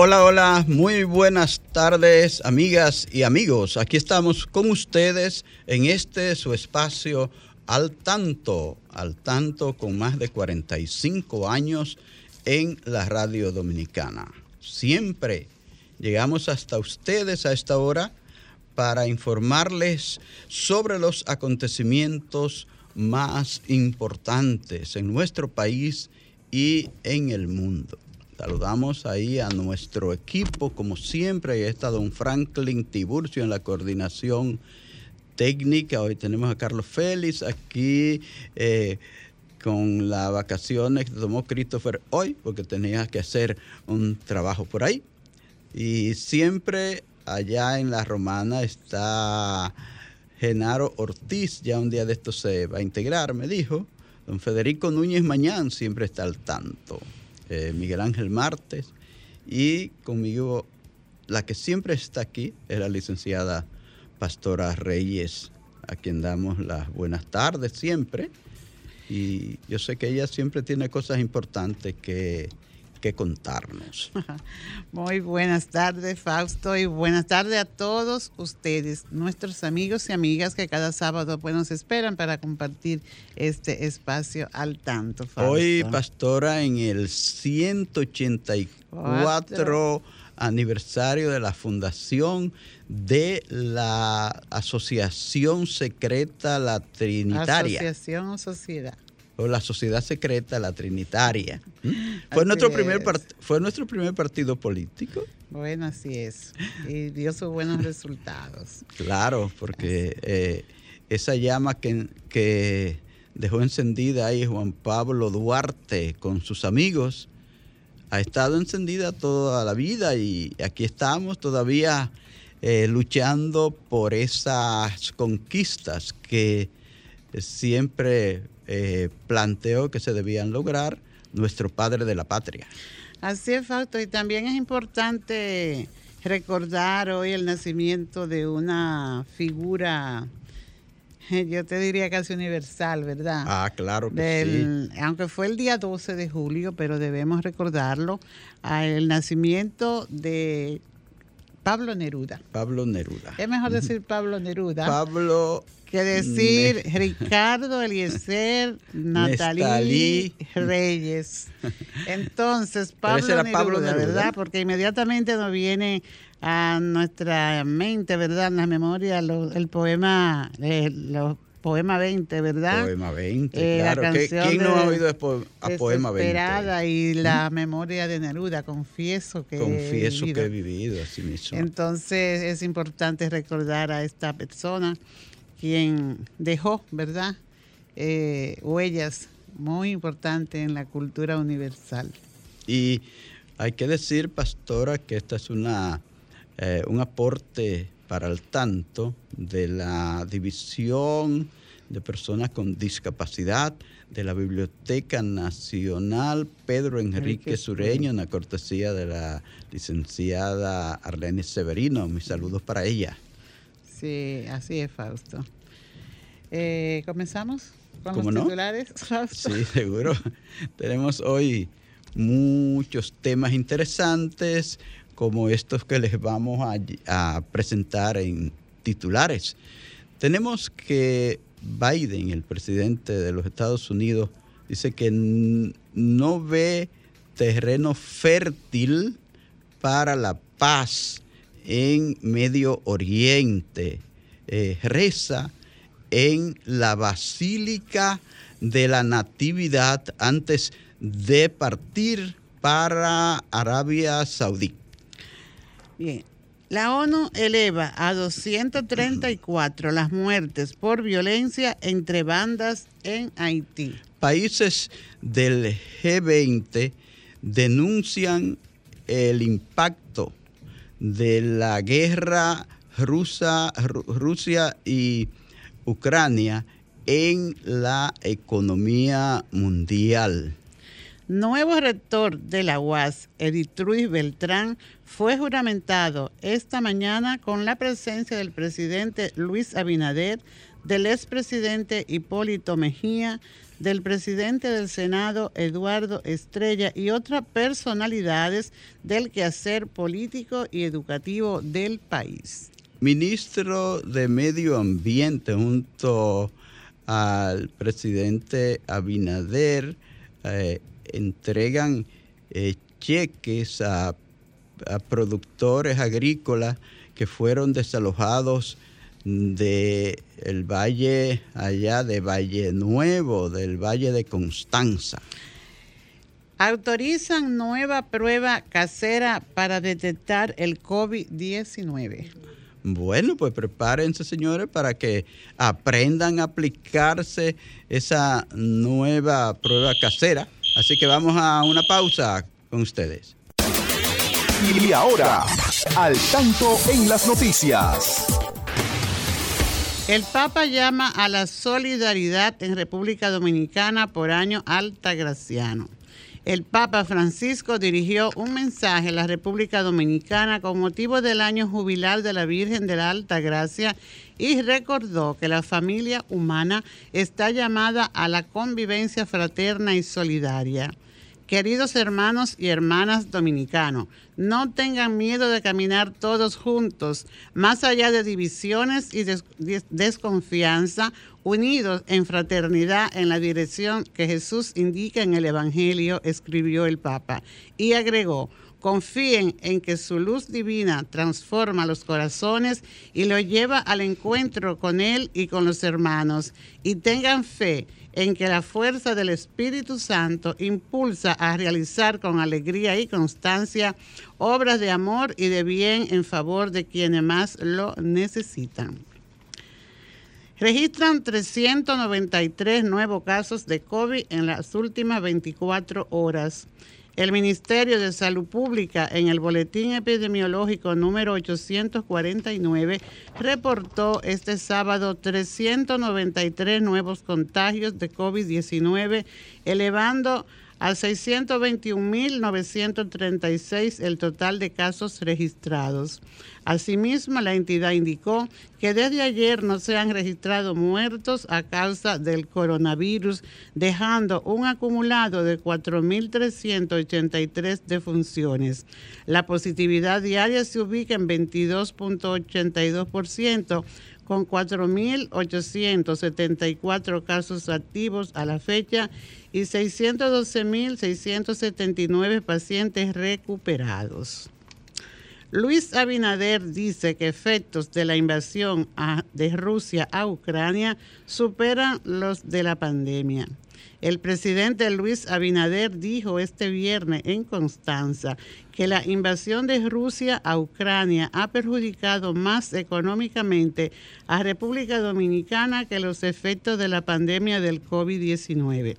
Hola, hola, muy buenas tardes, amigas y amigos. Aquí estamos con ustedes en este su espacio al tanto, al tanto con más de 45 años en la radio dominicana. Siempre llegamos hasta ustedes a esta hora para informarles sobre los acontecimientos más importantes en nuestro país y en el mundo. Saludamos ahí a nuestro equipo, como siempre, ahí está don Franklin Tiburcio en la coordinación técnica. Hoy tenemos a Carlos Félix aquí eh, con las vacaciones que tomó Christopher hoy, porque tenía que hacer un trabajo por ahí. Y siempre allá en la Romana está Genaro Ortiz, ya un día de esto se va a integrar, me dijo. Don Federico Núñez Mañán siempre está al tanto. Eh, Miguel Ángel Martes, y conmigo la que siempre está aquí es la licenciada Pastora Reyes, a quien damos las buenas tardes siempre. Y yo sé que ella siempre tiene cosas importantes que, que contarnos. Muy buenas tardes, Fausto, y buenas tardes a todos ustedes, nuestros amigos y amigas que cada sábado pues, nos esperan para compartir este espacio al tanto. Fausto. Hoy, pastora, en el 184 aniversario de la fundación de la Asociación Secreta La Trinitaria. Asociación o sociedad o la sociedad secreta, la trinitaria. ¿Mm? Fue nuestro, primer fue nuestro primer partido político. Bueno, así es. Y dio sus buenos resultados. Claro, porque eh, esa llama que, que dejó encendida ahí Juan Pablo Duarte con sus amigos, ha estado encendida toda la vida y aquí estamos todavía eh, luchando por esas conquistas que siempre eh, planteó que se debían lograr nuestro padre de la patria. Así es, Fausto, y también es importante recordar hoy el nacimiento de una figura, yo te diría casi universal, ¿verdad? Ah, claro que sí. Aunque fue el día 12 de julio, pero debemos recordarlo, el nacimiento de Pablo Neruda. Pablo Neruda. Es mejor decir Pablo Neruda. Pablo que decir Ricardo Eliezer Natalí Reyes. Entonces, Pablo, Neruda, Pablo ¿verdad? Porque inmediatamente nos viene a nuestra mente, ¿verdad? En la memoria el poema, eh, los Poema 20, ¿verdad? Poema 20, eh, claro. ¿Quién no ha oído a Poema 20? y la memoria de Neruda, confieso que Confieso que he vivido, así mismo. Entonces es importante recordar a esta persona quien dejó, ¿verdad? Eh, huellas muy importantes en la cultura universal. Y hay que decir, pastora, que esta es una, eh, un aporte para el tanto de la división de personas con discapacidad de la Biblioteca Nacional Pedro Enrique Sureño, en la cortesía de la licenciada Arlene Severino. Mis saludos para ella. Sí, así es, Fausto. Eh, ¿Comenzamos con los titulares? Sí, seguro. Tenemos hoy muchos temas interesantes como estos que les vamos a, presentar en titulares. Tenemos que Biden, el presidente de los Estados Unidos, dice que no ve terreno fértil para la paz en Medio Oriente. Eh, reza en la Basílica de la Natividad antes de partir para Arabia Saudí. Bien, la ONU eleva a 234 las muertes por violencia entre bandas en Haití. Países del G20 denuncian el impacto de la guerra rusa, Rusia y Ucrania en la economía mundial. Nuevo rector de la UAS, Edith Ruiz Beltrán, fue juramentado esta mañana con la presencia del presidente Luis Abinader, del expresidente Hipólito Mejía, del presidente del Senado Eduardo Estrella y otras personalidades del quehacer político y educativo del país. Ministro de Medio Ambiente junto al presidente Abinader eh, entregan eh, cheques a, a productores agrícolas que fueron desalojados de el valle allá de Valle Nuevo, del Valle de Constanza. Autorizan nueva prueba casera para detectar el COVID-19. Bueno, pues prepárense, señores, para que aprendan a aplicarse esa nueva prueba casera. Así que vamos a una pausa con ustedes. Y ahora, al tanto en las noticias. El Papa llama a la solidaridad en República Dominicana por año altagraciano. El Papa Francisco dirigió un mensaje a la República Dominicana con motivo del año jubilar de la Virgen de la Alta Gracia y recordó que la familia humana está llamada a la convivencia fraterna y solidaria. Queridos hermanos y hermanas dominicanos, no tengan miedo de caminar todos juntos, más allá de divisiones y desconfianza, unidos en fraternidad en la dirección que Jesús indica en el Evangelio, escribió el Papa. Y agregó, confíen en que su luz divina transforma los corazones y lo lleva al encuentro con Él y con los hermanos. Y tengan fe en que la fuerza del Espíritu Santo impulsa a realizar con alegría y constancia obras de amor y de bien en favor de quienes más lo necesitan. Registran 393 nuevos casos de COVID en las últimas 24 horas. El Ministerio de Salud Pública en el Boletín Epidemiológico número 849 reportó este sábado 393 nuevos contagios de COVID-19, elevando a 621.936 el total de casos registrados. Asimismo, la entidad indicó que desde ayer no se han registrado muertos a causa del coronavirus, dejando un acumulado de 4.383 defunciones. La positividad diaria se ubica en 22.82% con 4.874 casos activos a la fecha y 612.679 pacientes recuperados. Luis Abinader dice que efectos de la invasión de Rusia a Ucrania superan los de la pandemia. El presidente Luis Abinader dijo este viernes en Constanza que la invasión de Rusia a Ucrania ha perjudicado más económicamente a República Dominicana que los efectos de la pandemia del COVID-19.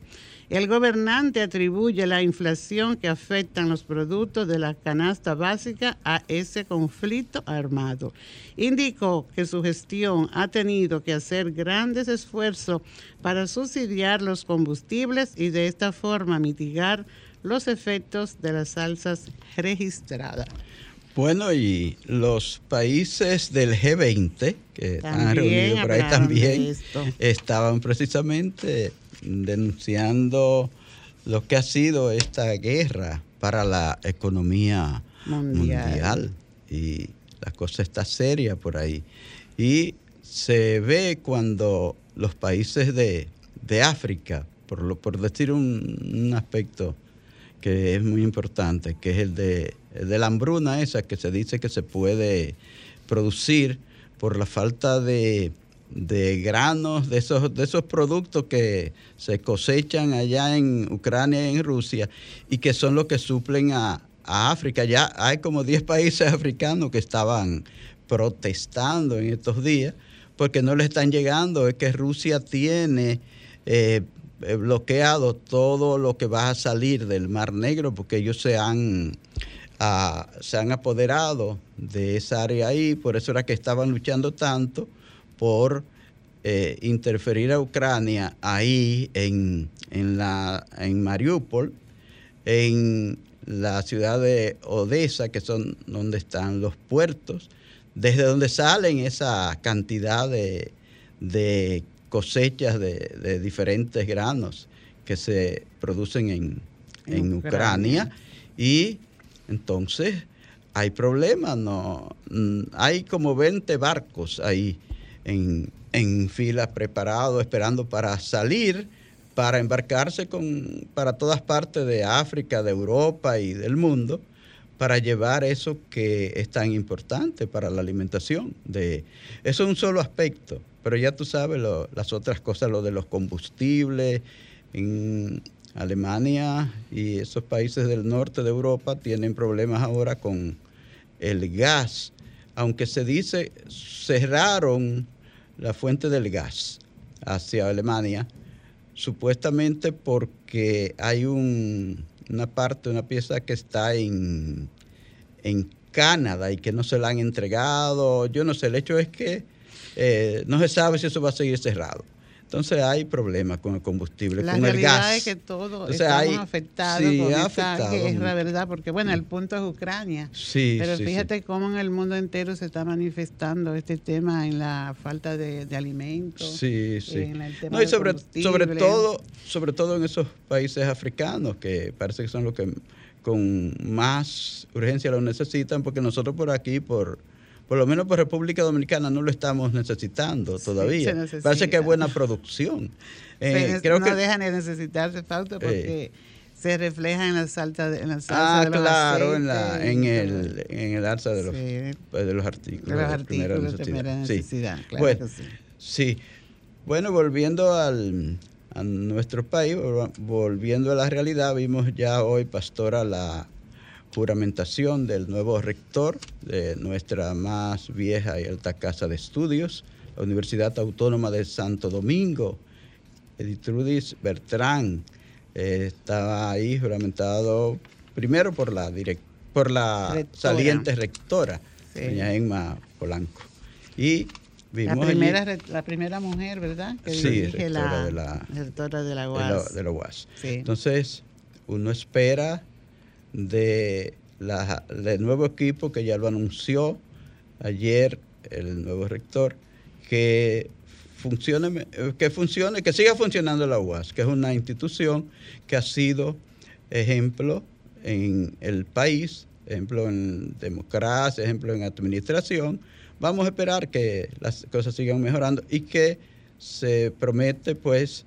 El gobernante atribuye la inflación que afectan los productos de la canasta básica a ese conflicto armado. Indicó que su gestión ha tenido que hacer grandes esfuerzos para subsidiar los combustibles y de esta forma mitigar los efectos de las salsas registradas. Bueno, y los países del G20, que están reunidos por ahí también, estaban precisamente denunciando lo que ha sido esta guerra para la economía mundial. Y la cosa está seria por ahí. Y se ve cuando los países de, África, por, lo, por decir un, aspecto que es muy importante, que es el de, el de la hambruna esa que se dice que se puede producir por la falta de de granos, de esos, de esos productos que se cosechan allá en Ucrania y en Rusia y que son los que suplen a, África. Ya hay como 10 países africanos que estaban protestando en estos días porque no le están llegando. Es que Rusia tiene eh, bloqueado todo lo que va a salir del Mar Negro porque ellos se han, ah, se han apoderado de esa área ahí. Por eso era que estaban luchando tanto por eh, interferir a Ucrania ahí en, la, en Mariupol, en la ciudad de Odessa, que son donde están los puertos, desde donde salen esa cantidad de, cosechas de, diferentes granos que se producen en, en Ucrania. Y entonces hay problemas, no, mm, hay como 20 barcos ahí en, en fila preparado, esperando para salir, para embarcarse con, para todas partes de África, de Europa y del mundo, para llevar eso que es tan importante para la alimentación. De, eso es un solo aspecto, pero ya tú sabes las otras cosas, lo de los combustibles. En Alemania y esos países del norte de Europa tienen problemas ahora con el gas aunque se dice cerraron la fuente del gas hacia Alemania, supuestamente porque hay una parte, una pieza que está en, en Canadá y que no se la han entregado. Yo no sé, el hecho es que eh, no se sabe si eso va a seguir cerrado. Entonces hay problemas con el combustible, con el gas. es que todos estamos afectados con esta guerra, ¿verdad? Porque bueno, el punto es Ucrania. Sí, pero fíjate cómo en el mundo entero se está manifestando este tema en la falta de, alimentos. Sí, sí. En el tema no, y sobre, sobre todo, sobre todo en esos países africanos que parece que son los que con más urgencia lo necesitan, porque nosotros por aquí, por por lo menos por República Dominicana no lo estamos necesitando todavía. Parece que hay buena producción. Eh, creo no que, dejan de necesitarse, Fausto, eh. porque se refleja en las altas en las ah, de los claro, en, la, en, el, en el alza de los, pues, de los artículos. De los artículos de primera necesidad. Sí. Claro bueno, sí. sí. Bueno, volviendo al, a nuestro país, volviendo a la realidad, vimos ya hoy, Pastora, la juramentación del nuevo rector de nuestra más vieja y alta casa de estudios, la Universidad Autónoma de Santo Domingo, Editrudis Bertrán. Eh, estaba ahí juramentado primero por la, por la saliente rectora, doña Emma Polanco. Y la primera, la primera mujer, ¿verdad? Que sí, rectora de la, rectora de la UAS. De la, UAS. Entonces, uno espera de la, del nuevo equipo que ya lo anunció ayer el nuevo rector, que funcione, que funcione, que siga funcionando la UAS, que es una institución que ha sido ejemplo en el país, ejemplo en democracia, ejemplo en administración. Vamos a esperar que las cosas sigan mejorando y que se promete pues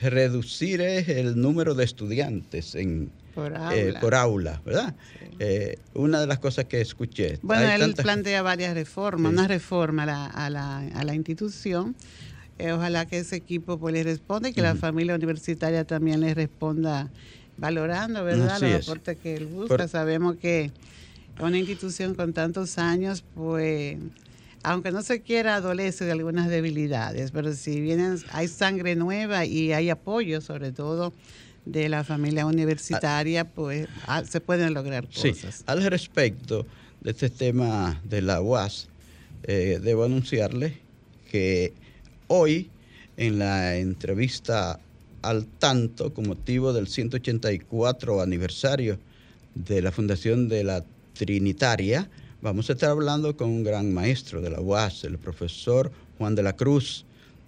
reducir el número de estudiantes en, por eh, aula, ¿verdad? Eh, una de las cosas que escuché. Bueno, él plantea varias reformas, una reforma a la, a la, institución. Eh, ojalá que ese equipo pues, le responda y que la familia universitaria también le responda valorando, ¿verdad? Los aportes que él busca. Sabemos que una institución con tantos años, pues aunque no se quiera, adolece de algunas debilidades, pero si vienen, hay sangre nueva y hay apoyo, sobre todo de la familia universitaria, pues ah, se pueden lograr cosas. Sí, al respecto de este tema de la UAS, eh, debo anunciarle que hoy en la entrevista al tanto con motivo del 184 aniversario de la fundación de la Trinitaria, vamos a estar hablando con un gran maestro de la UAS, el profesor Juan de la Cruz,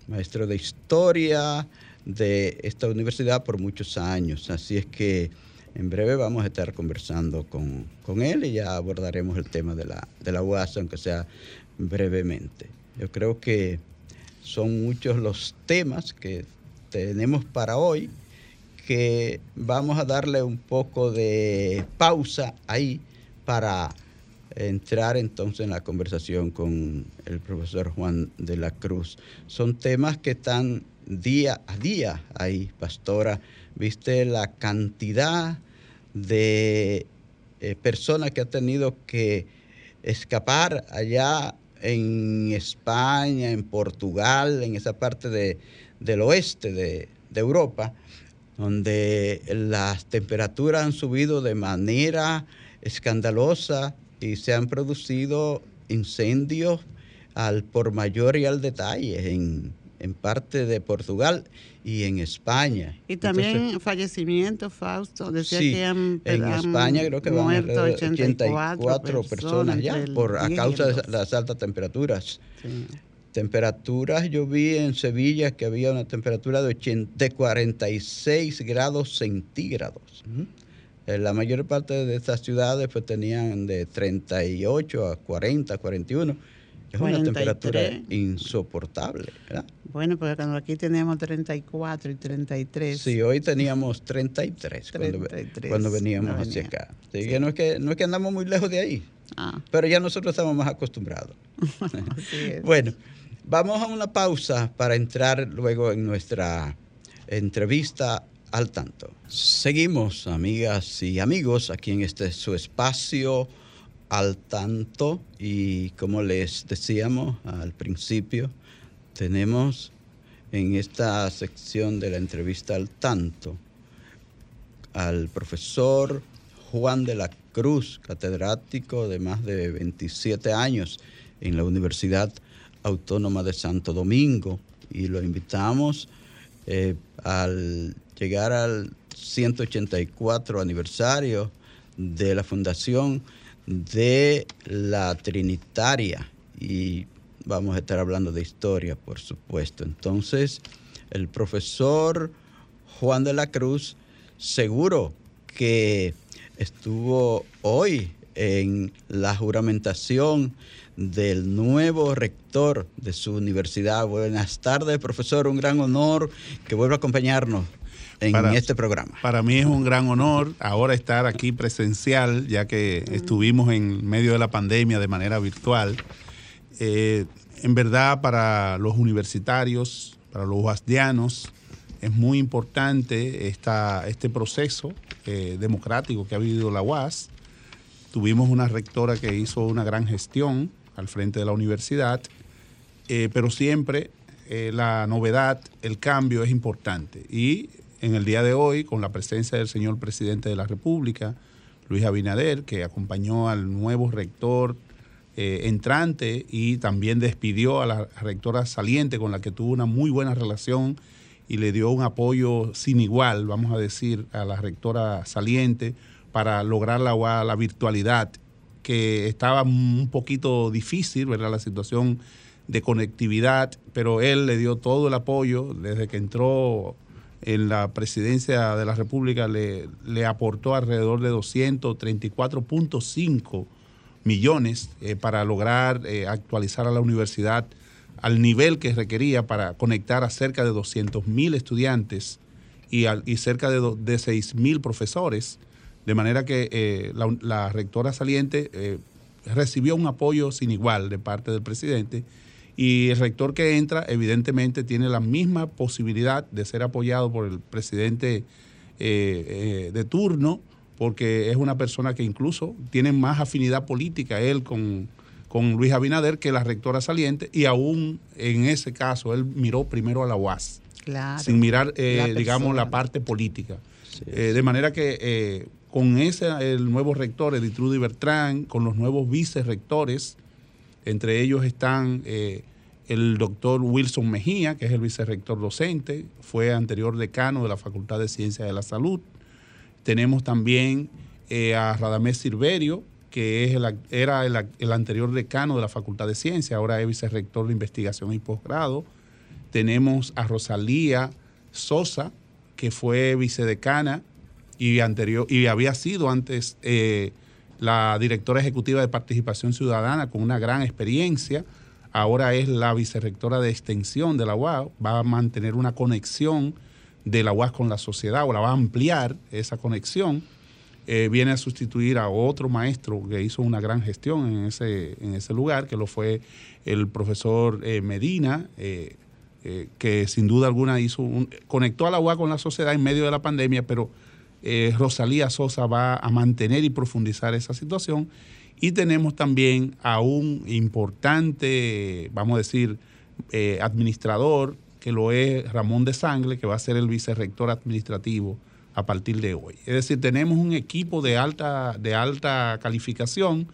maestro de historia, de esta universidad por muchos años. Así es que en breve vamos a estar conversando con, él y ya abordaremos el tema de la, de la UAS, aunque sea brevemente. Yo creo que son muchos los temas que tenemos para hoy, que vamos a darle un poco de pausa ahí para entrar entonces en la conversación con el profesor Juan de la Cruz. Son temas que están día a día ahí, pastora. ¿Viste la cantidad de eh, personas que ha tenido que escapar allá en España, en Portugal, en esa parte del oeste de, de Europa, donde las temperaturas han subido de manera escandalosa y se han producido incendios al por mayor y al detalle en, en parte de Portugal y en España. Y también fallecimientos, Fausto. Decía que han, en España creo que van a 84, personas, ya por a causa de las altas temperaturas. Temperaturas, yo vi en Sevilla que había una temperatura de, 80, de 46 grados centígrados. Eh, la mayor parte de estas ciudades pues tenían de 38 a 40, 41 es una temperatura insoportable, ¿verdad? Bueno, porque cuando aquí teníamos 34 y 33. Sí, hoy teníamos 33, Cuando, veníamos hacia acá. no, es que, no es que andamos muy lejos de ahí, ah. pero ya nosotros estamos más acostumbrados. bueno, vamos a una pausa para entrar luego en nuestra entrevista al tanto. Seguimos, amigas y amigos, aquí en este su espacio al tanto y como les decíamos al principio, tenemos en esta sección de la entrevista al tanto al profesor Juan de la Cruz, catedrático de más de 27 años en la Universidad Autónoma de Santo Domingo. Y lo invitamos eh, al llegar al 184 aniversario de la fundación de la Trinitaria y vamos a estar hablando de historia, por supuesto. Entonces, el profesor Juan de la Cruz seguro que estuvo hoy en la juramentación del nuevo rector de su universidad. Buenas tardes, profesor. Un gran honor que vuelva a acompañarnos en este programa. Para mí es un gran honor ahora estar aquí presencial, ya que estuvimos en medio de la pandemia de manera virtual. Eh, en verdad, para los universitarios, para los guasdianos, es muy importante esta, este proceso eh, democrático que ha vivido la UAS. Tuvimos una rectora que hizo una gran gestión al frente de la universidad, eh, pero siempre la novedad, el cambio es importante. Y en el día de hoy con la presencia del señor presidente de la República, Luis Abinader, que acompañó al nuevo rector eh, entrante y también despidió a la rectora saliente con la que tuvo una muy buena relación y le dio un apoyo sin igual, vamos a decir, a la rectora saliente para lograr la, la virtualidad, que estaba un poquito difícil, ¿verdad? La situación de conectividad, pero él le dio todo el apoyo desde que entró en la presidencia de la República le, aportó alrededor de 234.5 millones eh, para lograr eh, actualizar a la universidad al nivel que requería para conectar a cerca de 200 mil estudiantes y, cerca de, de 6 mil profesores, de manera que eh, la, rectora saliente recibió un apoyo sin igual de parte del presidente y el rector que entra, evidentemente, tiene la misma posibilidad de ser apoyado por el presidente eh, eh, de turno, porque es una persona que incluso tiene más afinidad política él con, con Luis Abinader que la rectora saliente, y aún en ese caso él miró primero a la UAS, sin mirar, eh, digamos, la parte política. de manera que con ese el nuevo rector, Editrudy Bertrán, con los nuevos vicerrectores, entre ellos están el doctor Wilson Mejía, que es el vicerrector docente, fue anterior decano de la Facultad de Ciencias de la Salud. Tenemos también eh, a Radamés Silverio, que es era el, anterior decano de la Facultad de Ciencias, ahora es vicerrector de investigación y posgrado. Tenemos a Rosalía Sosa, que fue vicedecana y, anterior, y había sido antes eh, la directora ejecutiva de participación ciudadana con una gran experiencia ahora es la vicerrectora de extensión de la UAS, va a mantener una conexión de la UAS con la sociedad o la va a ampliar esa conexión. eh, viene a sustituir a otro maestro que hizo una gran gestión en ese, en ese lugar, que lo fue el profesor eh, Medina, eh, que sin duda alguna hizo conectó a la UA con la sociedad en medio de la pandemia, pero Rosalía Sosa va a mantener y profundizar esa situación. Y tenemos también a un importante, vamos a decir, administrador, que lo es Ramón de Sangle, que va a ser el vicerrector administrativo a partir de hoy. Es decir, tenemos un equipo de alta, de alta calificación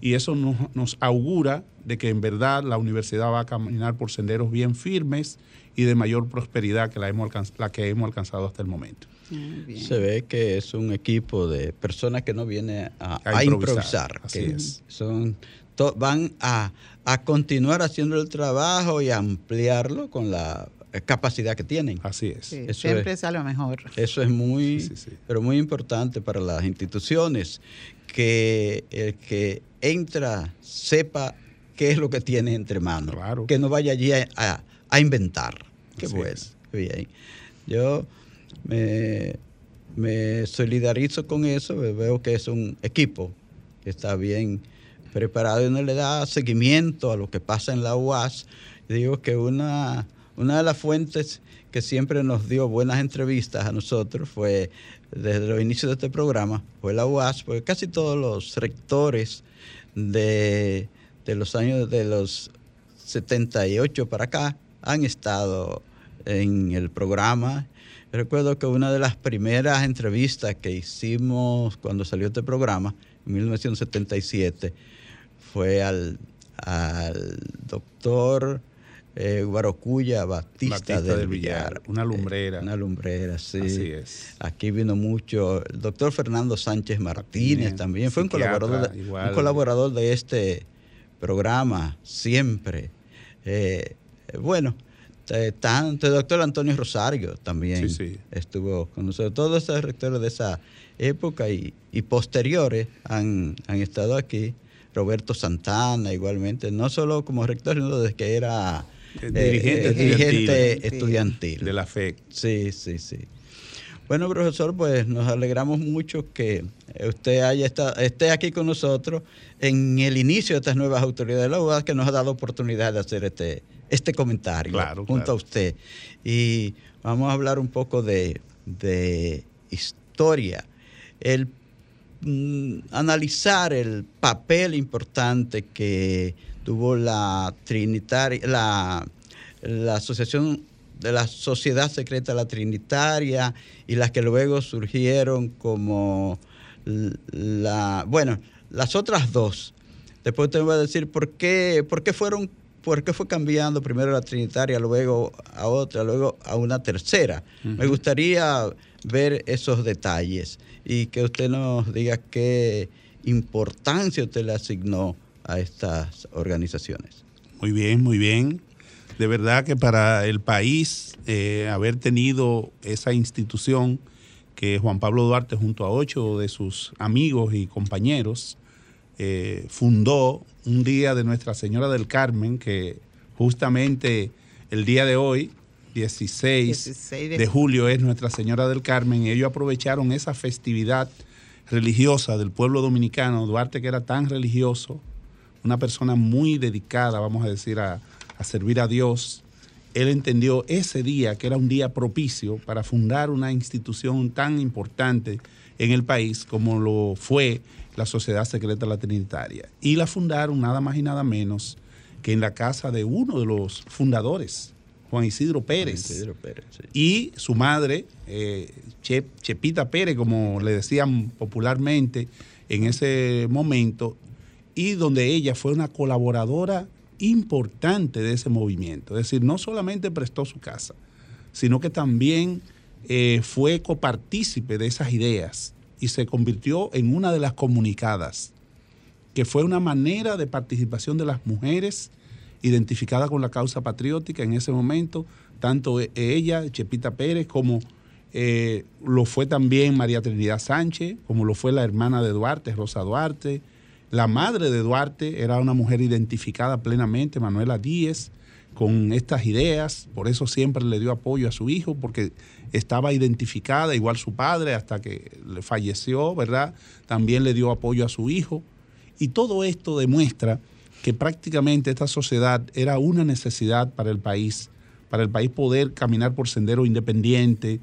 y eso nos, augura de que en verdad la universidad va a caminar por senderos bien firmes y de mayor prosperidad que la, la que hemos alcanzado hasta el momento. Se ve que es un equipo de personas que no vienen a, improvisar, que son van a, a continuar haciendo el trabajo y ampliarlo con la capacidad que tienen. Así es. siempre es, a lo mejor. Eso es muy, pero muy importante para las instituciones, que el que entra sepa qué es lo que tiene entre manos. Que no vaya allí a, inventar. Qué bueno. Bien. Yo me, solidarizo con eso, veo que es un equipo que está bien preparado y no le da seguimiento a lo que pasa en la UAS. Digo que una una de las fuentes que siempre nos dio buenas entrevistas a nosotros fue, desde los inicios de este programa, fue la UAS, porque casi todos los rectores de, los años de los 78 para acá han estado en el programa. Recuerdo que una de las primeras entrevistas que hicimos cuando salió este programa, en 1977, fue al, al doctor eh, Guarocuya Batista, del, Villar. Una lumbrera. una lumbrera, sí. Así es. Aquí vino mucho el doctor Fernando Sánchez Martínez, también. Fue un colaborador, de, un colaborador de este programa, siempre. Eh, bueno, tanto el doctor Antonio Rosario también estuvo con nosotros. Todos esos rectores de esa época y, posteriores han, han, estado aquí. Roberto Santana igualmente, no solo como rector, sino desde que era eh, dirigente, dirigente estudiantil. De la FE. Sí, sí, sí. Bueno, profesor, pues nos alegramos mucho que usted haya estado, esté aquí con nosotros en el inicio de estas nuevas autoridades de la UAS que nos ha dado oportunidad de hacer este, este comentario junto a usted. Y vamos a hablar un poco de, de historia. El mm, analizar el papel importante que tuvo la Trinitaria, la, la Asociación de la Sociedad Secreta La Trinitaria y las que luego surgieron como la, bueno, las otras dos. Después te voy a decir por qué, por qué fueron, por qué fue cambiando primero la Trinitaria, luego a otra, luego a una tercera. Me gustaría ver esos detalles y que usted nos diga qué importancia usted le asignó a estas organizaciones. Muy bien, muy bien. De verdad que para el país eh, haber tenido esa institución que Juan Pablo Duarte junto a ocho de sus amigos y compañeros eh, fundó un día de Nuestra Señora del Carmen, que justamente el día de hoy, 16, de... de julio, es Nuestra Señora del Carmen, y ellos aprovecharon esa festividad religiosa del pueblo dominicano, Duarte que era tan religioso, una persona muy dedicada, vamos a decir, a, servir a Dios, él entendió ese día que era un día propicio para fundar una institución tan importante en el país como lo fue la Sociedad Secreta La Trinitaria. Y la fundaron nada más y nada menos que en la casa de uno de los fundadores, Juan Isidro Pérez. Y su madre, eh, Chepita Pérez, como le decían popularmente en ese momento, y donde ella fue una colaboradora importante de ese movimiento. Es decir, no solamente prestó su casa, sino que también eh, fue copartícipe de esas ideas y se convirtió en una de las comunicadas, que fue una manera de participación de las mujeres identificada con la causa patriótica en ese momento, tanto e, ella, Chepita Pérez, como eh, lo fue también María Trinidad Sánchez, como lo fue la hermana de Duarte, Rosa Duarte, la madre de Duarte era una mujer identificada plenamente, Manuela Díez, con estas ideas, por eso siempre le dio apoyo a su hijo, porque estaba identificada, igual su padre, hasta que le falleció, ¿verdad? También le dio apoyo a su hijo. Y todo esto demuestra que prácticamente esta sociedad era una necesidad para el país, para el país poder caminar por sendero independiente.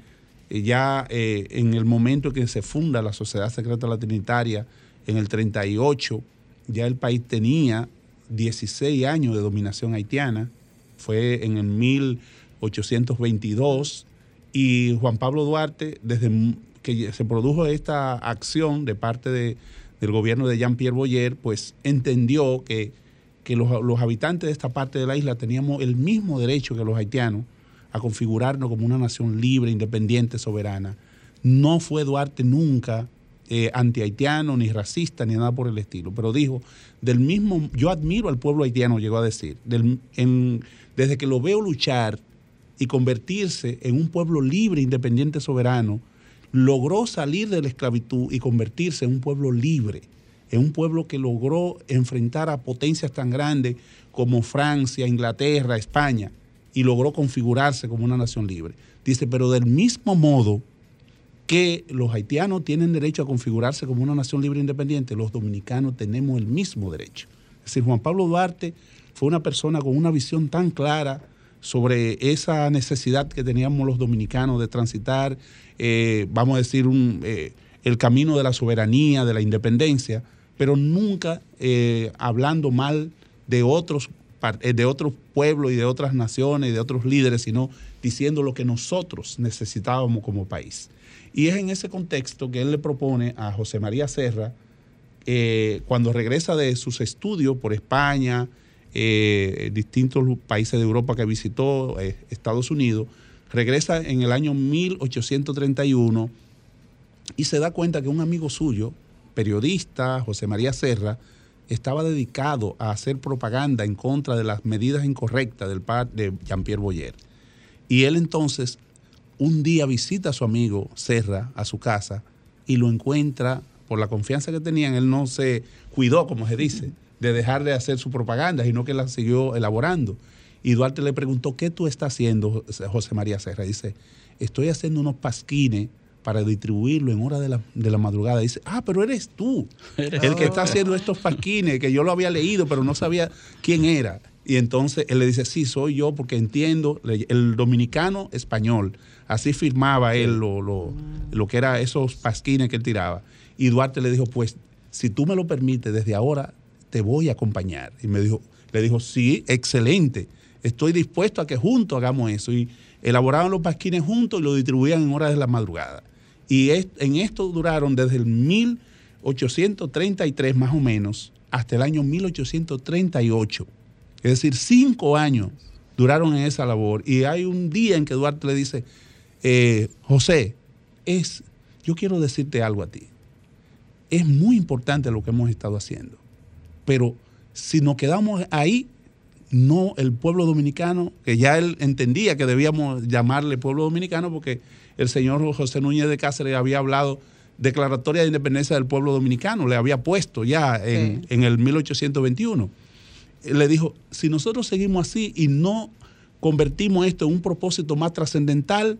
Eh, ya eh, en el momento en que se funda la Sociedad Secreta Latinitaria, en el 38, ya el país tenía 16 años de dominación haitiana, fue en el 1822, y Juan Pablo Duarte, desde que se produjo esta acción de parte de, del gobierno de Jean-Pierre Boyer, pues entendió que, los, los, habitantes de esta parte de la isla teníamos el mismo derecho que los haitianos a configurarnos como una nación libre, independiente, soberana. No fue Duarte nunca eh, anti-haitiano, ni racista, ni nada por el estilo, pero dijo, del mismo, yo admiro al pueblo haitiano, llegó a decir, desde que lo veo luchar y convertirse en un pueblo libre, independiente, soberano, logró salir de la esclavitud y convertirse en un pueblo libre, en un pueblo que logró enfrentar a potencias tan grandes como Francia, Inglaterra, España, y logró configurarse como una nación libre. Dice, pero del mismo modo, que los haitianos tienen derecho a configurarse como una nación libre e independiente, los dominicanos tenemos el mismo derecho. Es decir, Juan Pablo Duarte fue una persona con una visión tan clara sobre esa necesidad que teníamos los dominicanos de transitar, eh, vamos a decir, eh, el camino de la soberanía, de la independencia, pero nunca eh, hablando mal de otros, de otros pueblos y de otras naciones y de otros líderes, sino diciendo lo que nosotros necesitábamos como país. Y es en ese contexto que él le propone a José María Serra, cuando regresa de sus estudios por España, eh, distintos países de Europa que visitó, eh, Estados Unidos, regresa en el año 1831 y se da cuenta que un amigo suyo, periodista, José María Serra, estaba dedicado a hacer propaganda en contra de las medidas incorrectas del de Jean-Pierre Boyer. Y él entonces un día visita a su amigo Serra a su casa y lo encuentra, por la confianza que tenían, él no se cuidó, como se dice, de dejar de hacer su propaganda, sino que la siguió elaborando. Y Duarte le preguntó, ¿qué tú estás haciendo, José María Serra? Dice, estoy haciendo unos pasquines para distribuirlo en hora de la, madrugada. Dice, ah, pero eres tú, el que está haciendo estos pasquines, que yo lo había leído, pero no sabía quién era. Y entonces él le dice, sí, soy yo porque entiendo el dominicano español Así firmaba él lo, lo, que era esos pasquines que él tiraba. Y Duarte le dijo, pues, si tú me lo permites, desde ahora te voy a acompañar. Y me dijo, le dijo, sí, excelente. Estoy dispuesto a que juntos hagamos eso. Y elaboraban los pasquines juntos y lo distribuían en horas de la madrugada. Y en esto duraron desde el 1833 más o menos hasta el año 1838. Es decir, cinco años duraron en esa labor. Y hay un día en que Duarte le dice, eh, José, es, yo quiero decirte algo a ti. Es muy importante lo que hemos estado haciendo, pero si nos quedamos ahí, no el pueblo dominicano, que ya él entendía que debíamos llamarle pueblo dominicano porque el señor José Núñez de Cáceres había hablado declaratoria de independencia del pueblo dominicano, le había puesto ya en, en el 1821. Le dijo, si nosotros seguimos así y no convertimos esto en un propósito más trascendental,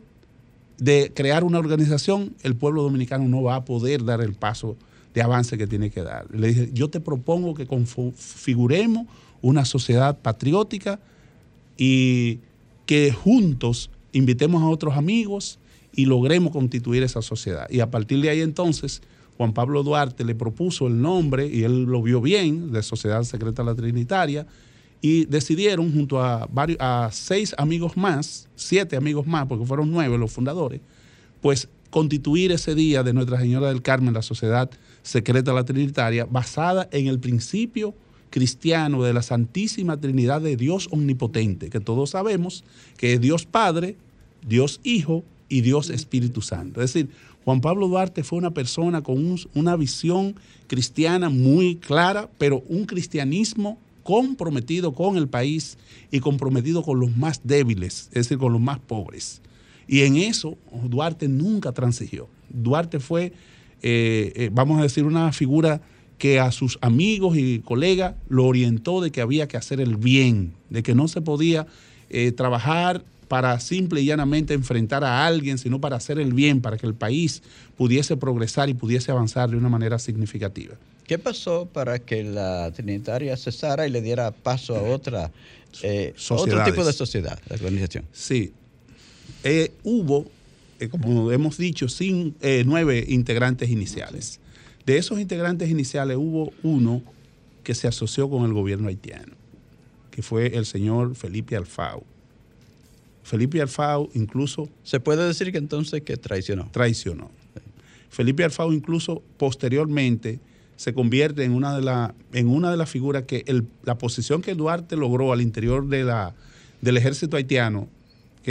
de crear una organización, el pueblo dominicano no va a poder dar el paso de avance que tiene que dar. Le dije, yo te propongo que configuremos una sociedad patriótica y que juntos invitemos a otros amigos y logremos constituir esa sociedad. Y a partir de ahí entonces, Juan Pablo Duarte le propuso el nombre, y él lo vio bien, de Sociedad Secreta La Trinitaria, y decidieron junto a, varios, a seis amigos más, siete amigos más, porque fueron nueve los fundadores, pues constituir ese día de Nuestra Señora del Carmen, la Sociedad Secreta la Trinitaria, basada en el principio cristiano de la Santísima Trinidad de Dios Omnipotente, que todos sabemos que es Dios Padre, Dios Hijo y Dios Espíritu Santo. Es decir, Juan Pablo Duarte fue una persona con una visión cristiana muy clara, pero un cristianismo comprometido con el país y comprometido con los más débiles, es decir, con los más pobres. Y en eso Duarte nunca transigió. Duarte fue, eh, eh, vamos a decir, una figura que a sus amigos y colegas lo orientó de que había que hacer el bien, de que no se podía eh, trabajar para simple y llanamente enfrentar a alguien, sino para hacer el bien, para que el país pudiese progresar y pudiese avanzar de una manera significativa. ¿Qué pasó para que la Trinitaria cesara y le diera paso a otra, eh, otro tipo de sociedad, de organización? Sí. Eh, hubo, eh, como hemos dicho, sin, nueve integrantes iniciales. De esos integrantes iniciales hubo uno que se asoció con el gobierno haitiano, que fue el señor Felipe Alfao. Felipe Alfao incluso... ¿Se puede decir que entonces que traicionó? Traicionó. Felipe Alfao incluso posteriormente se convierte en una de, la, en una de las figuras que la posición que Duarte logró al interior de la, del ejército haitiano,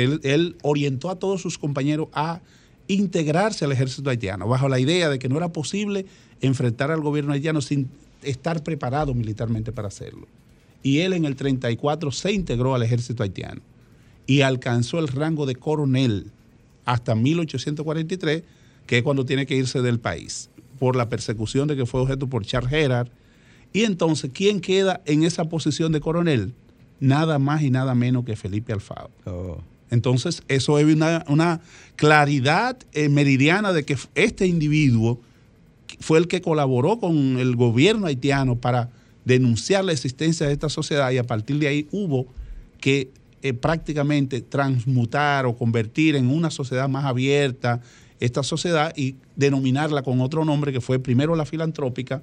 él, él orientó a todos sus compañeros a integrarse al ejército haitiano, bajo la idea de que no era posible enfrentar al gobierno haitiano sin estar preparado militarmente para hacerlo. Y él en el 34 se integró al ejército haitiano y alcanzó el rango de coronel hasta 1843, que es cuando tiene que irse del país, por la persecución de que fue objeto por Charles Gerard. Y entonces, ¿quién queda en esa posición de coronel? Nada más y nada menos que Felipe Alfaro. Oh. Entonces, eso es una, claridad eh, meridiana de que este individuo fue el que colaboró con el gobierno haitiano para denunciar la existencia de esta sociedad y a partir de ahí hubo que eh, prácticamente transmutar o convertir en una sociedad más abierta esta sociedad y denominarla con otro nombre que fue primero la filantrópica,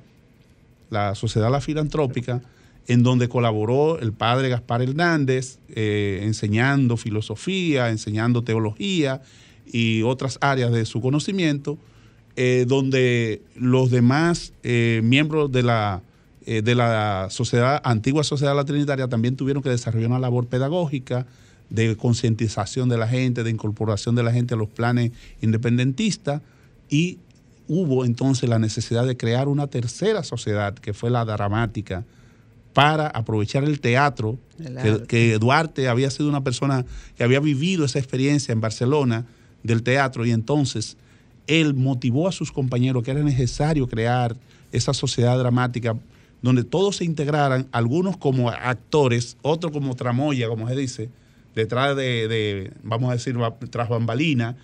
la sociedad la filantrópica, en donde colaboró el padre Gaspar Hernández, eh, enseñando filosofía, enseñando teología y otras áreas de su conocimiento, eh, donde los demás miembros de la eh, de la sociedad, antigua sociedad la trinitaria también tuvieron que desarrollar una labor pedagógica de concientización de la gente, de incorporación de la gente a los planes independentistas y hubo entonces la necesidad de crear una tercera sociedad que fue la dramática para aprovechar el teatro, que, que, Duarte había sido una persona que había vivido esa experiencia en Barcelona del teatro y entonces él motivó a sus compañeros que era necesario crear esa sociedad dramática donde todos se integraran, algunos como actores, otros como tramoya, como se dice, detrás de, vamos a decir, tras bambalina,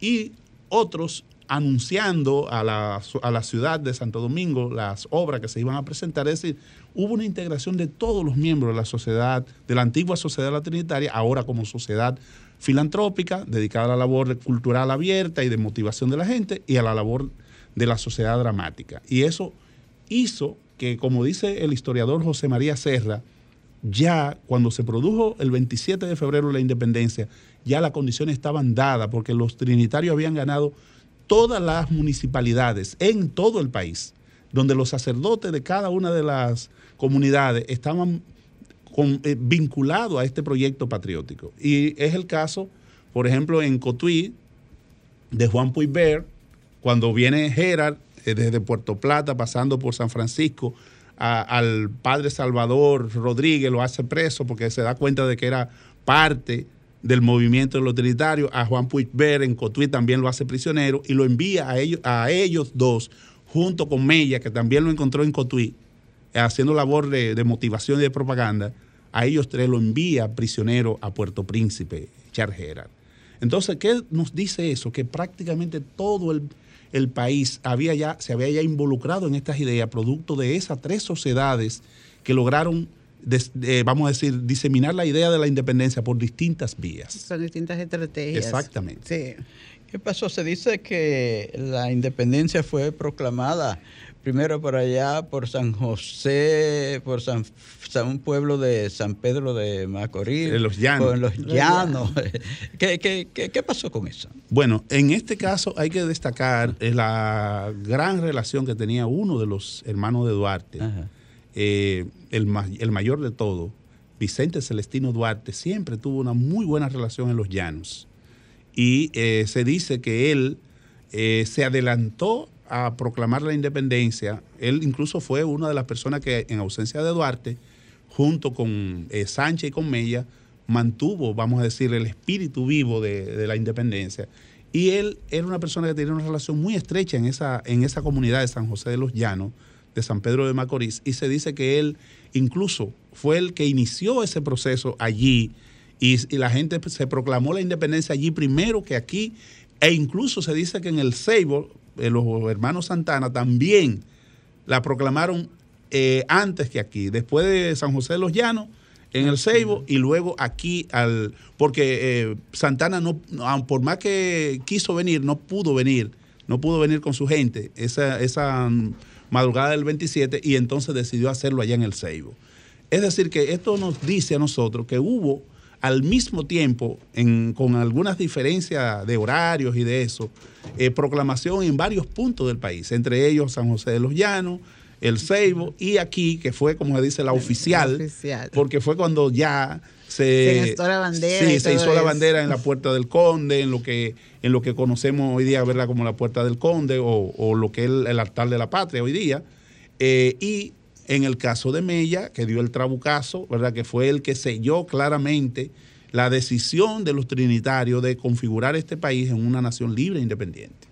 y otros anunciando a la, a la, ciudad de Santo Domingo las obras que se iban a presentar. Es decir, hubo una integración de todos los miembros de la sociedad, de la antigua sociedad la trinitaria, ahora como sociedad filantrópica, dedicada a la labor cultural abierta y de motivación de la gente, y a la labor de la sociedad dramática. Y eso hizo que, como dice el historiador José María Serra, ya cuando se produjo el 27 de febrero la independencia, ya las condiciones estaban dadas porque los trinitarios habían ganado todas las municipalidades en todo el país, donde los sacerdotes de cada una de las comunidades estaban eh, vinculados a este proyecto patriótico. Y es el caso, por ejemplo, en Cotuí, de Juan Puigber, cuando viene Gerard eh, desde Puerto Plata, pasando por San Francisco, al padre Salvador Rodríguez, lo hace preso porque se da cuenta de que era parte del movimiento de los trinitarios, a Juan Puigver en Cotuí también lo hace prisionero y lo envía a ellos, a ellos dos, junto con Mella, que también lo encontró en Cotuí, haciendo labor de, motivación y de propaganda, a ellos tres lo envía prisionero a Puerto Príncipe, Charles Entonces, ¿qué nos dice eso? Que prácticamente todo el, el país había ya, se había ya involucrado en estas ideas, producto de esas tres sociedades que lograron, vamos a decir, diseminar la idea de la independencia por distintas vías. Son distintas estrategias. Exactamente. ¿Qué pasó? Se dice que la independencia fue proclamada primero por allá, por San José, por San, un pueblo de San Pedro de Macorís. En los llanos. En los llanos. ¿Qué, pasó con eso? Bueno, en este caso hay que destacar la gran relación que tenía uno de los hermanos de Duarte, eh, el, el mayor de todo, Vicente Celestino Duarte, siempre tuvo una muy buena relación en los llanos. Y eh, se dice que él eh, se adelantó a proclamar la independencia, él incluso fue una de las personas que en ausencia de Duarte, junto con Sánchez y con Mella, mantuvo, vamos a decir, el espíritu vivo de, la independencia. Y él era una persona que tenía una relación muy estrecha en esa, en esa comunidad de San José de los Llanos, de San Pedro de Macorís y se dice que él incluso fue el que inició ese proceso allí y, la gente se proclamó la independencia allí primero que aquí e incluso se dice que en el Seibo, eh, los hermanos Santana también la proclamaron eh, antes que aquí, después de San José de los Llanos, en el Ceibo y luego aquí al porque eh, Santana no por más que quiso venir no pudo venir no pudo venir con su gente. Esa, esa madrugada del 27 y entonces decidió hacerlo allá en el Ceibo. Es decir que esto nos dice a nosotros que hubo al mismo tiempo, con algunas diferencias de horarios y de eso, eh, proclamación en varios puntos del país, entre ellos San José de los Llanos, el Ceibo y aquí, que fue, como se dice, la oficial, porque fue cuando ya se, se la bandera. Sí, se hizo la bandera en la Puerta del Conde, en lo que, en lo que conocemos hoy día, ¿verdad? Como la Puerta del Conde o, lo que es el, altar de la patria hoy día. Eh, y en el caso de Mella, que dio el trabucazo, ¿verdad? Que fue el que selló claramente la decisión de los trinitarios de configurar este país en una nación libre e independiente.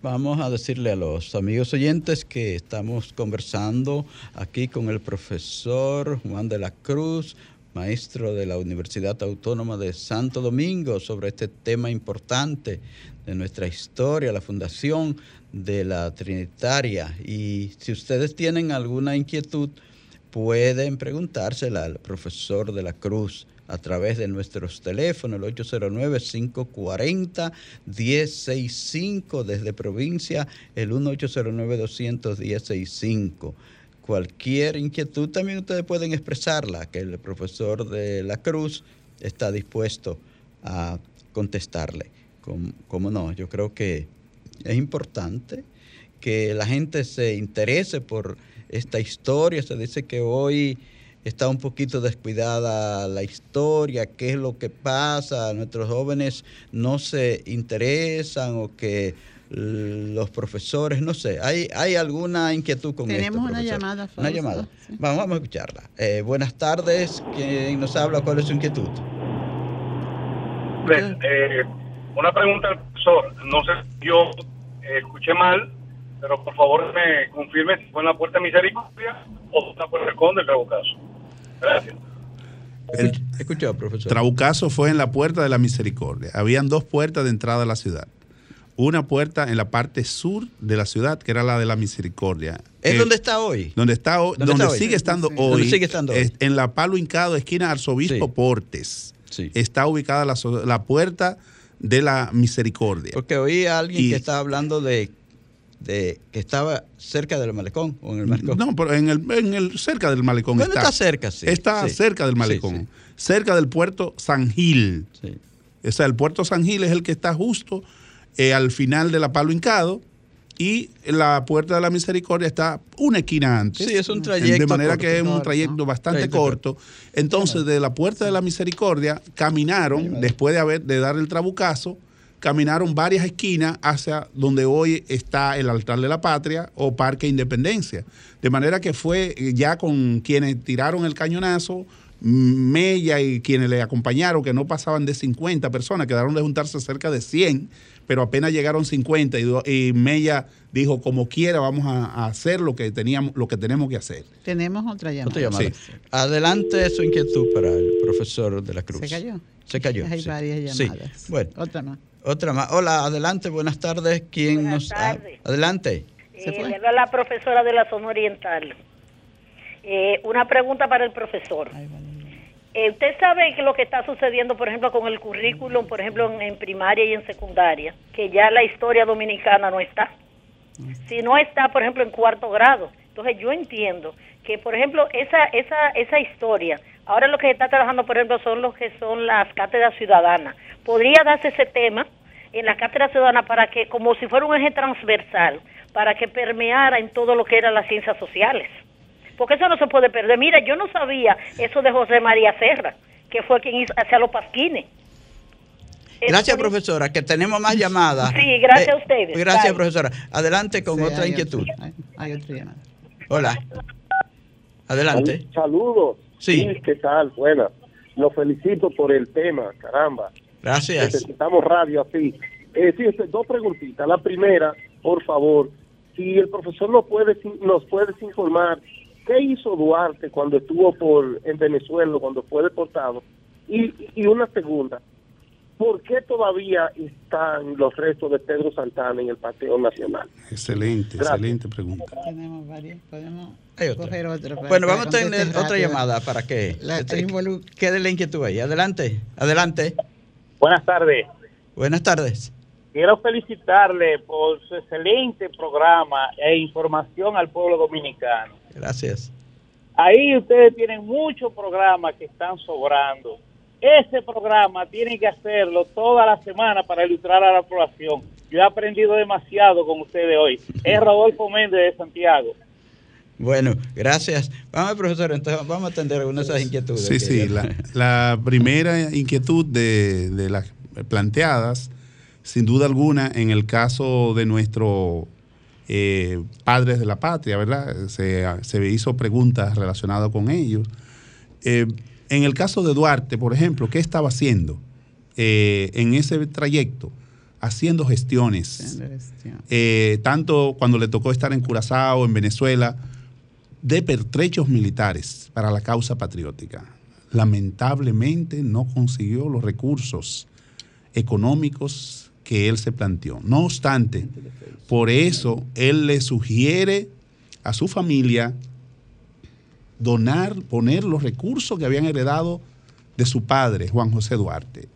Vamos a decirle a los amigos oyentes que estamos conversando aquí con el profesor Juan de la Cruz, maestro de la Universidad Autónoma de Santo Domingo, sobre este tema importante de nuestra historia, la fundación de la Trinitaria. Y si ustedes tienen alguna inquietud, pueden preguntársela al profesor de la Cruz a través de nuestros teléfonos, el 809-540-1065 desde provincia, el 1809-210-65. Cualquier inquietud también ustedes pueden expresarla, que el profesor de la Cruz está dispuesto a contestarle. ¿Cómo, no? Yo creo que es importante que la gente se interese por esta historia. Se dice que hoy está un poquito descuidada la historia, qué es lo que pasa, nuestros jóvenes no se interesan o que los profesores, no sé, ¿hay, hay alguna inquietud con esto? Tenemos una llamada. Una llamada. Vamos, a escucharla. Eh, buenas tardes, ¿quién nos habla? ¿Cuál es su inquietud? Eh, una pregunta al profesor. No sé, yo eh, escuché mal, pero por favor me confirme si fue en la Puerta de Misericordia o en la Puerta Conde el Trabucazo. Gracias. El Escuchado, profesor. Trabucazo fue en la Puerta de la Misericordia. Habían dos puertas de entrada a la ciudad. Una puerta en la parte sur de la ciudad, que era la de la Misericordia. ¿Es donde está hoy? Donde está hoy, donde, sigue estando hoy. sigue estando hoy? en la Palo Hincado, esquina Arzobispo Portes. Está ubicada la, la puerta de la misericordia. Porque oí a alguien que estaba hablando de de que estaba cerca del malecón o en el malecón. No, pero en el, en el cerca del malecón está. está cerca, sí. Está cerca del malecón, cerca del puerto San Gil. O sea, el puerto San Gil es el que está justo eh, al final de la Palo Hincado y la Puerta de la Misericordia está una esquina antes. Sí, es un trayecto. De manera que es un trayecto bastante corto. Entonces, de la Puerta de la Misericordia caminaron, después de, haber, de dar el trabucazo, caminaron varias esquinas hacia donde hoy está el altar de la patria o Parque Independencia. De manera que fue ya con quienes tiraron el cañonazo, Mella y quienes le acompañaron, que no pasaban de 50 personas, quedaron de juntarse cerca de 100, pero apenas llegaron 50 y, Mella dijo, como quiera, vamos a, hacer lo que, teníamos, lo que tenemos que hacer. Tenemos otra llamada. Adelante su inquietud para el profesor de la Cruz. Se cayó. Se cayó. Hay varias llamadas. Bueno. Otra más. Otra más. Hola, adelante, buenas tardes. ¿Quién nos tardes. Adelante. Eh, le da la profesora de la zona oriental. Eh, una pregunta para el profesor. Eh, ¿Usted sabe que lo que está sucediendo, por ejemplo, con el currículum, por ejemplo, en, primaria y en secundaria? Que ya la historia dominicana no está. Si no está, por ejemplo, en cuarto grado. Entonces yo entiendo que, por ejemplo, esa, esa, esa historia, ahora lo que se está trabajando, por ejemplo, son los que son las cátedras ciudadanas. Podría darse ese tema en la cátedra ciudadana para que, como si fuera un eje transversal, para que permeara en todo lo que eran las ciencias sociales. Porque eso no se puede perder. Mira, yo no sabía eso de José María Serra, que fue quien hizo, hacía los pasquines. Gracias, profesora, que tenemos más llamadas. Sí, gracias a eh, ustedes. Gracias, profesora. Adelante con otra inquietud. hay, otra llamada. Hola. Adelante. Saludos. Sí. ¿Qué tal? Buenas. Lo felicito por el tema, caramba. Gracias. Necesitamos radio así. Eh, sí, dos preguntitas. La primera, por favor, si el profesor nos puede, nos puede informar qué hizo Duarte cuando estuvo por en Venezuela, cuando fue deportado. Y, y una segunda, ¿por qué todavía están los restos de Pedro Santana en el Paseo Nacional? Excelente, excelente pregunta. Tenemos varias, podemos coger otra. Bueno, vamos a tener otra llamada para que este, quede la inquietud ahí. Adelante, adelante. Buenas tardes. Buenas tardes. Quiero felicitarle por su excelente programa e información al pueblo dominicano. Gracias. Ahí ustedes tienen muchos programas que están sobrando ese programa tiene que hacerlo toda la semana para ilustrar a la población. Yo he aprendido demasiado con ustedes hoy. Es Rodolfo Méndez de Santiago. Bueno, gracias. Vamos, profesor, entonces vamos a atender algunas de esas inquietudes. Sí, sí, la, primera inquietud de, las planteadas, sin duda alguna, en el caso de nuestros eh, padres de la patria, ¿verdad? Se, se hizo preguntas relacionadas con ellos. Eh, en el caso de Duarte, por ejemplo, ¿qué estaba haciendo eh, en ese trayecto? Haciendo gestiones, eh, tanto cuando le tocó estar en Curazao, en Venezuela, de pertrechos militares para la causa patriótica. Lamentablemente no consiguió los recursos económicos que él se planteó. No obstante, por eso él le sugiere a su familia donar, poner los recursos que habían heredado de su padre, Juan José Duarte,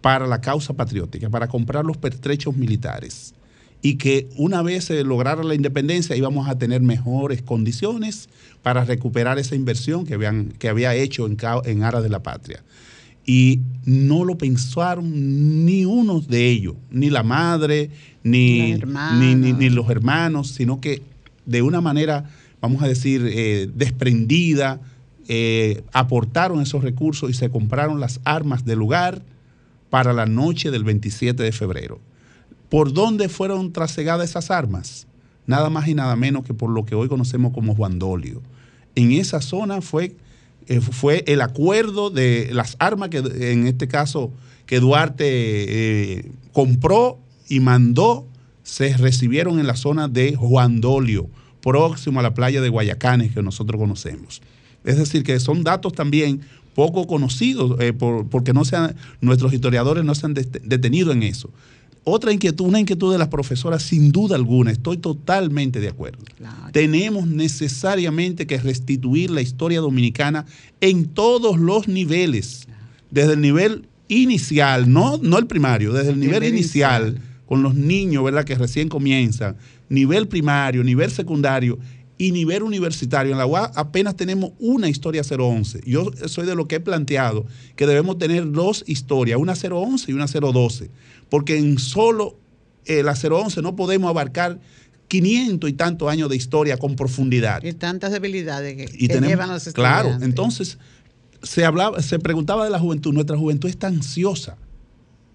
para la causa patriótica, para comprar los pertrechos militares. Y que una vez se lograra la independencia íbamos a tener mejores condiciones para recuperar esa inversión que, habían, que había hecho en, en aras de la patria. Y no lo pensaron ni uno de ellos, ni la madre, ni, ni, ni los hermanos, sino que de una manera vamos a decir, eh, desprendida, eh, aportaron esos recursos y se compraron las armas del lugar para la noche del 27 de febrero. ¿Por dónde fueron trasegadas esas armas? Nada más y nada menos que por lo que hoy conocemos como Juan Dolio. En esa zona fue, eh, fue el acuerdo de las armas que en este caso que Duarte compró y mandó, se recibieron en la zona de Juan Dolio próximo a la playa de Guayacanes que nosotros conocemos. Es decir, que son datos también poco conocidos eh, porque no sean, nuestros historiadores no se han detenido en eso. Otra inquietud, una inquietud de las profesoras, sin duda alguna, estoy totalmente de acuerdo. Tenemos necesariamente que restituir la historia dominicana en todos los niveles, desde el nivel inicial, no, no el primario, desde el nivel, inicial, con los niños, ¿verdad?, que recién comienzan, nivel primario, nivel secundario y nivel universitario. En la UAS apenas tenemos una historia 011. Yo soy de lo que he planteado que debemos tener dos historias, una 011 y una 012, porque en solo eh, la 011 no podemos abarcar 500 y tantos años de historia con profundidad. Y tantas debilidades que, llevan los estudiantes. Claro, entonces se, hablaba, se preguntaba de la juventud, nuestra juventud está ansiosa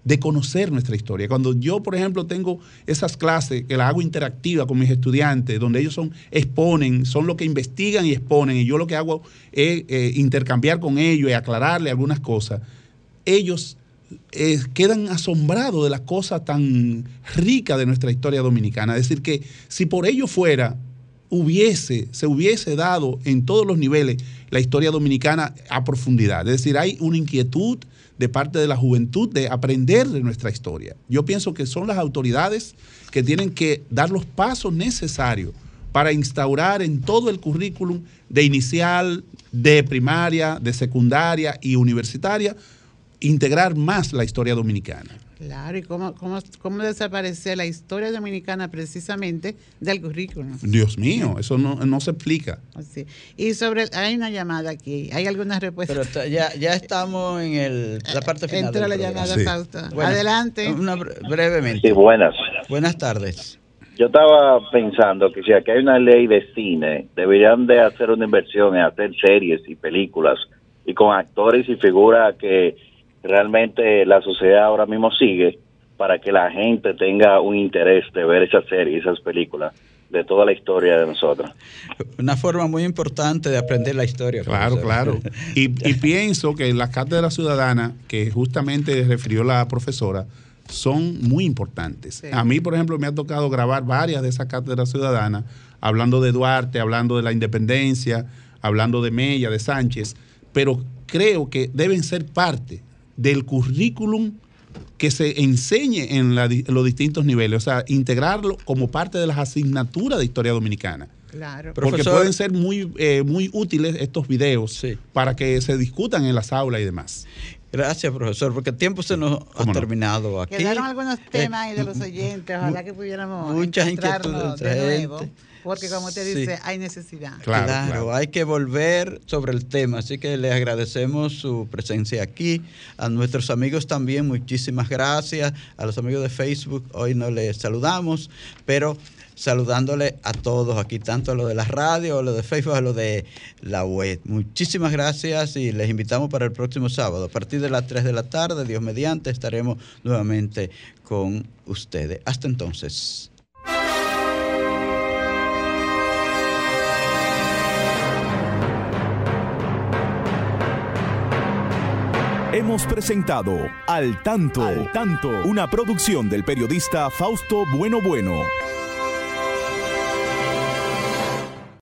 de conocer nuestra historia. Cuando yo, por ejemplo, tengo esas clases que las hago interactiva con mis estudiantes, donde ellos son, exponen, son los que investigan y exponen, y yo lo que hago es eh, intercambiar con ellos y aclararle algunas cosas, ellos eh, quedan asombrados de las cosas tan ricas de nuestra historia dominicana. Es decir, que si por ello fuera, hubiese, se hubiese dado en todos los niveles la historia dominicana a profundidad. Es decir, hay una inquietud de parte de la juventud de aprender de nuestra historia. Yo pienso que son las autoridades que tienen que dar los pasos necesarios para instaurar en todo el currículum de inicial, de primaria, de secundaria y universitaria, integrar más la historia dominicana. Claro, y cómo, cómo, cómo desaparece la historia dominicana precisamente del currículum. Dios mío, eso no, se explica. Y sobre, hay una llamada aquí, ¿hay alguna respuesta? Pero ya, ya estamos en el, la parte final. Entra la llamada, pausa. Adelante. Una, brevemente. Sí, buenas. Buenas tardes. Yo estaba pensando que si aquí hay una ley de cine, deberían de hacer una inversión en hacer series y películas y con actores y figuras que realmente la sociedad ahora mismo sigue para que la gente tenga un interés de ver esa serie, esas películas de toda la historia de nosotros. Una forma muy importante de aprender la historia. Claro, claro. Y, pienso que la cátedra ciudadana, que justamente refirió la profesora, son muy importantes. A mí, por ejemplo, me ha tocado grabar varias de esas cátedras ciudadanas, hablando de Duarte, hablando de la independencia, hablando de Mella, de Sánchez, pero creo que deben ser parte del currículum que se enseñe en, los distintos niveles, o sea, integrarlo como parte de las asignaturas de historia dominicana. Claro. Porque pueden ser muy, eh, muy útiles estos videos para que se discutan en las aulas y demás. Gracias, profesor, porque el tiempo se nos ha terminado aquí. Quedaron algunos eh, temas ahí de los oyentes, ojalá que pudiéramos muchas inquietudes de nuevo. Porque como usted dice, hay necesidad. Claro, hay que volver sobre el tema. Así que le agradecemos su presencia aquí. A nuestros amigos también, muchísimas gracias. A los amigos de Facebook, hoy no les saludamos, pero saludándole a todos aquí, tanto a los de la radio, a los de Facebook, a los de la web. Muchísimas gracias y les invitamos para el próximo sábado. A partir de las 3 de la tarde, Dios mediante, estaremos nuevamente con ustedes. Hasta entonces. Hemos presentado Al Tanto, Al Tanto, una producción del periodista Fausto Bueno Bueno.